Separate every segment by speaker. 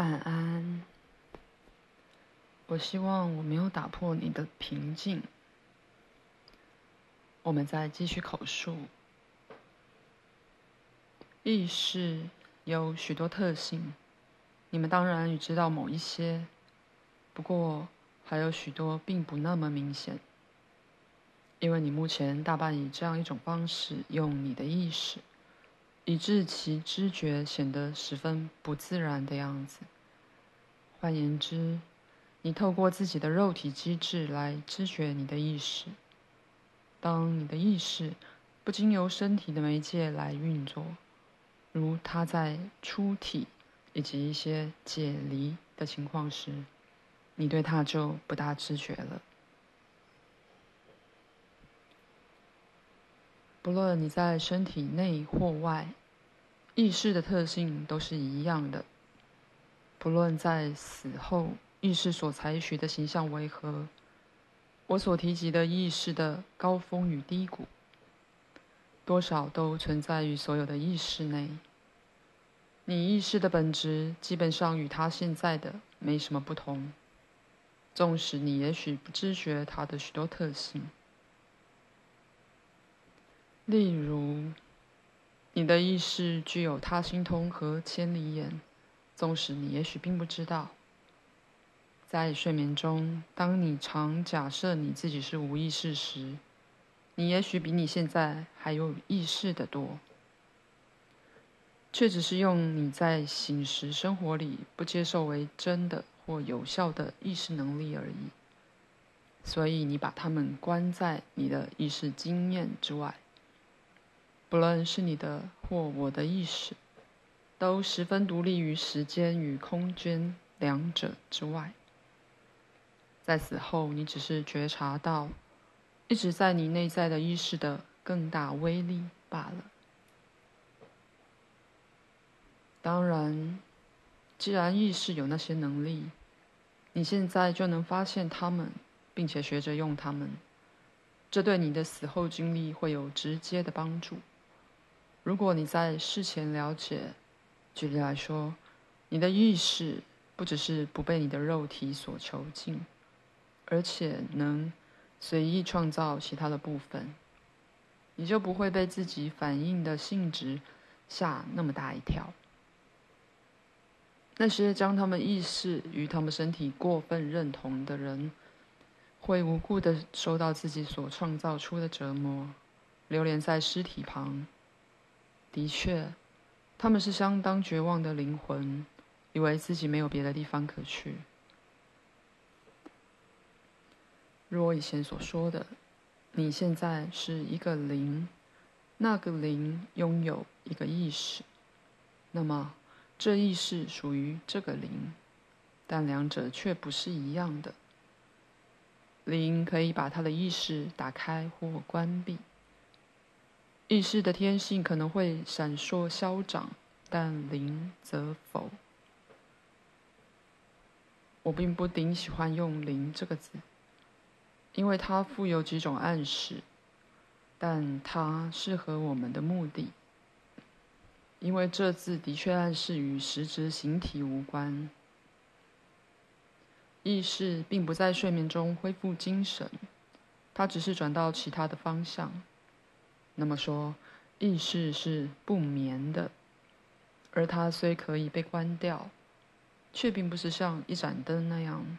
Speaker 1: 晚安。我希望我没有打破你的平静。我们再继续口述。意识有许多特性，你们当然也知道某一些，不过还有许多并不那么明显，因为你目前大半以这样一种方式用你的意识。以致其知觉显得十分不自然的样子。换言之，你透过自己的肉体机制来知觉你的意识。当你的意识不经由身体的媒介来运作，如它在出体以及一些解离的情况时，你对它就不大知觉了。不论你在身体内或外。意识的特性都是一样的，不论在死后意识所采取的形象为何，我所提及的意识的高峰与低谷，多少都存在于所有的意识内。你意识的本质基本上与它现在的没什么不同，纵使你也许不知觉它的许多特性，例如。你的意识具有他心通和千里眼，纵使你也许并不知道。在睡眠中，当你常假设你自己是无意识时，你也许比你现在还有意识的多，却只是用你在醒时生活里不接受为真的或有效的意识能力而已。所以你把它们关在你的意识经验之外。不论是你的或我的意识，都十分独立于时间与空间两者之外。在死后，你只是觉察到一直在你内在的意识的更大威力罢了。当然，既然意识有那些能力，你现在就能发现它们，并且学着用它们，这对你的死后经历会有直接的帮助。如果你在事前了解，举例来说，你的意识不只是不被你的肉体所囚禁，而且能随意创造其他的部分，你就不会被自己反应的性质吓那么大一跳。那些将他们意识与他们身体过分认同的人，会无故的受到自己所创造出的折磨，流连在尸体旁。的确，他们是相当绝望的灵魂，以为自己没有别的地方可去。如我以前所说的，你现在是一个灵，那个灵拥有一个意识，那么这意识属于这个灵，但两者却不是一样的。灵可以把他的意识打开或关闭。意识的天性可能会闪烁消长，但灵则否。我并不顶喜欢用“灵”这个字，因为它富有几种暗示，但它适合我们的目的，因为这字的确暗示与实质形体无关。意识并不在睡眠中恢复精神，它只是转到其他的方向。那么说，意识是不眠的，而它虽可以被关掉，却并不是像一盏灯那样，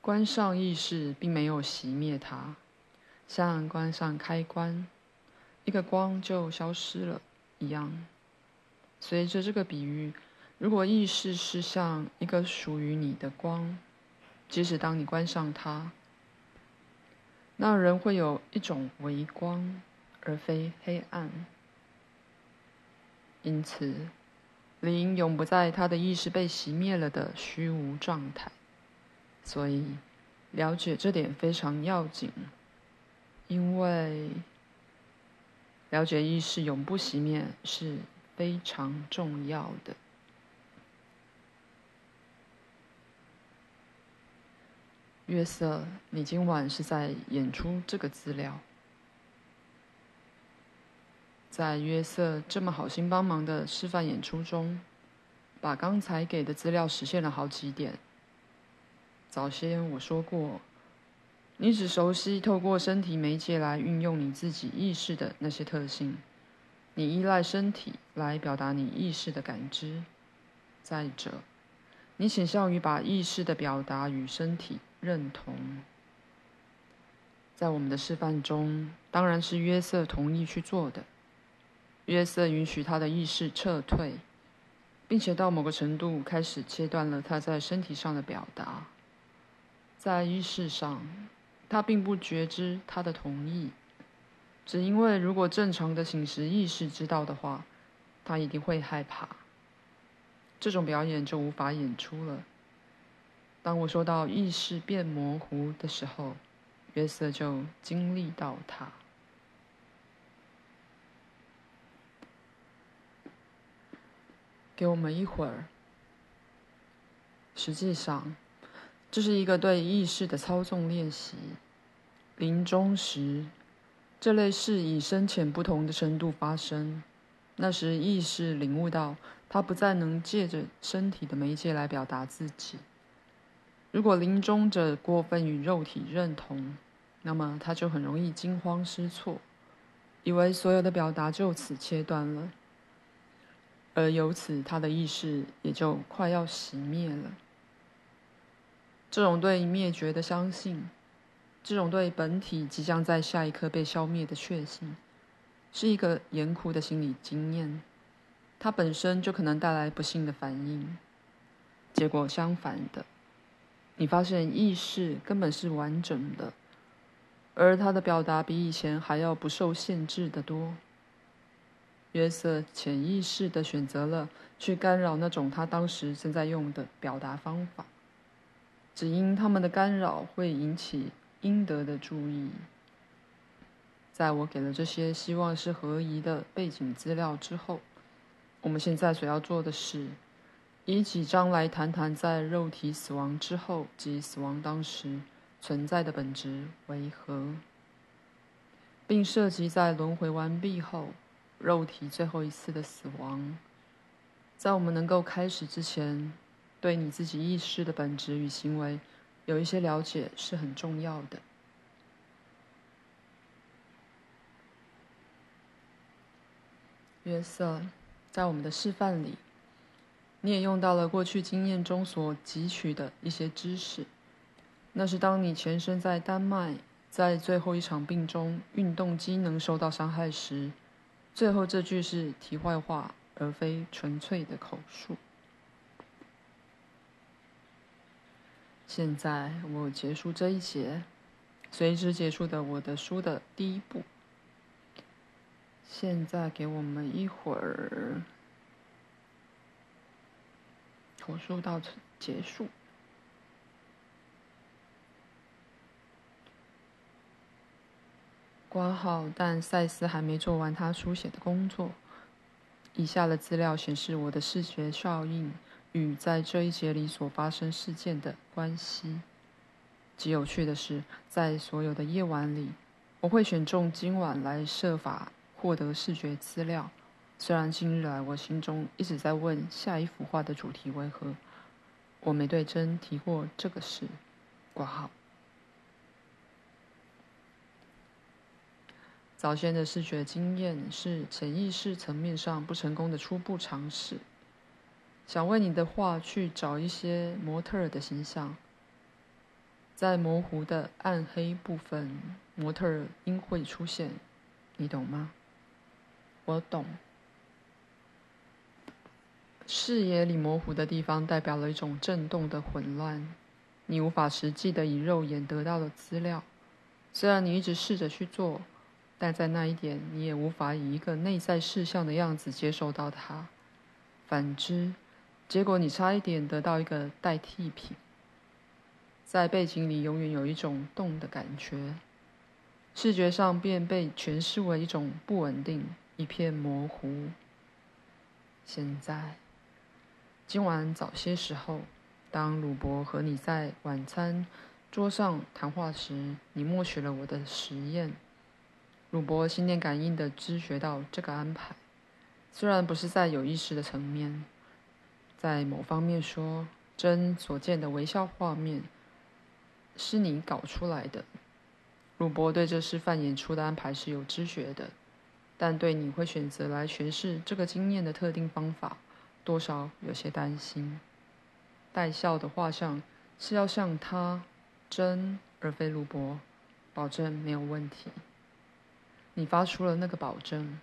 Speaker 1: 关上意识并没有熄灭它，像关上开关，一个光就消失了一样。随着这个比喻，如果意识是像一个属于你的光，即使当你关上它。那人会有一种微光，而非黑暗。因此，灵永不在他的意识被熄灭了的虚无状态。所以，了解这点非常要紧，因为了解意识永不熄灭是非常重要的。约瑟，你今晚是在演出这个资料。在约瑟这么好心帮忙的示范演出中，把刚才给的资料实现了好几点。早先我说过，你只熟悉透过身体媒介来运用你自己意识的那些特性，你依赖身体来表达你意识的感知。再者，你倾向于把意识的表达与身体认同。在我们的示范中，当然是约瑟同意去做的。约瑟允许他的意识撤退，并且到某个程度开始切断了他在身体上的表达。在意识上，他并不觉知他的同意，只因为如果正常的醒时意识知道的话，他一定会害怕。这种表演就无法演出了。当我说到意识变模糊的时候，约瑟就经历到它。给我们一会儿。实际上，这是一个对意识的操纵练习。临终时，这类事以深浅不同的程度发生。那时，意识领悟到，它不再能借着身体的媒介来表达自己。如果临终者过分与肉体认同，那么他就很容易惊慌失措，以为所有的表达就此切断了，而由此他的意识也就快要熄灭了。这种对灭绝的相信，这种对本体即将在下一刻被消灭的确信，是一个严酷的心理经验，它本身就可能带来不幸的反应。结果相反的。你发现意识根本是完整的，而它的表达比以前还要不受限制的多。约瑟潜意识的选择了去干扰那种他当时正在用的表达方法，只因他们的干扰会引起应得的注意。在我给了这些希望是合宜的背景资料之后，我们现在所要做的是。以几章来谈谈在肉体死亡之后及死亡当时存在的本质为何，并涉及在轮回完毕后肉体最后一次的死亡。在我们能够开始之前，对你自己意识的本质与行为有一些了解是很重要的。约瑟，在我们的示范里。你也用到了过去经验中所汲取的一些知识，那是当你前身在丹麦，在最后一场病中运动机能受到伤害时，最后这句是题外话，而非纯粹的口述。现在我结束这一节，随之结束的我的书的第一步。现在给我们一会儿。口述到此结束。挂号，但赛斯还没做完他书写的工作。以下的资料显示我的视觉效应与在这一节里所发生事件的关系。极有趣的是，在所有的夜晚里，我会选中今晚来设法获得视觉资料。虽然近日来我心中一直在问下一幅画的主题为何，我没对真提过这个事。挂号。早先的视觉经验是潜意识层面上不成功的初步尝试。想为你的画去找一些模特儿的形象，在模糊的暗黑部分，模特儿应会出现，你懂吗？我懂。视野里模糊的地方代表了一种震动的混乱，你无法实际的以肉眼得到的资料。虽然你一直试着去做，但在那一点，你也无法以一个内在事项的样子接受到它。反之，结果你差一点得到一个代替品。在背景里永远有一种动的感觉，视觉上便被诠释为一种不稳定，一片模糊。现在。今晚早些时候，当鲁伯和你在晚餐桌上谈话时，你默许了我的实验。鲁伯心电感应地知觉到这个安排，虽然不是在有意识的层面。在某方面说，真所见的微笑画面是你搞出来的。鲁伯对这示范演出的安排是有知觉的，但对你会选择来诠释这个经验的特定方法，多少有些担心。带笑的画像是要向他真而非鲁伯保证没有问题。你发出了那个保证，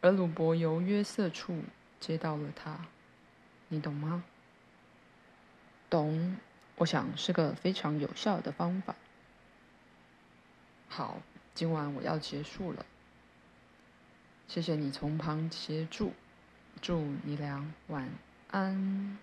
Speaker 1: 而鲁伯由约瑟处接到了他，你懂吗？
Speaker 2: 懂，我想是个非常有效的方法。
Speaker 1: 好，今晚我要结束了。谢谢你从旁协助，祝你俩晚安。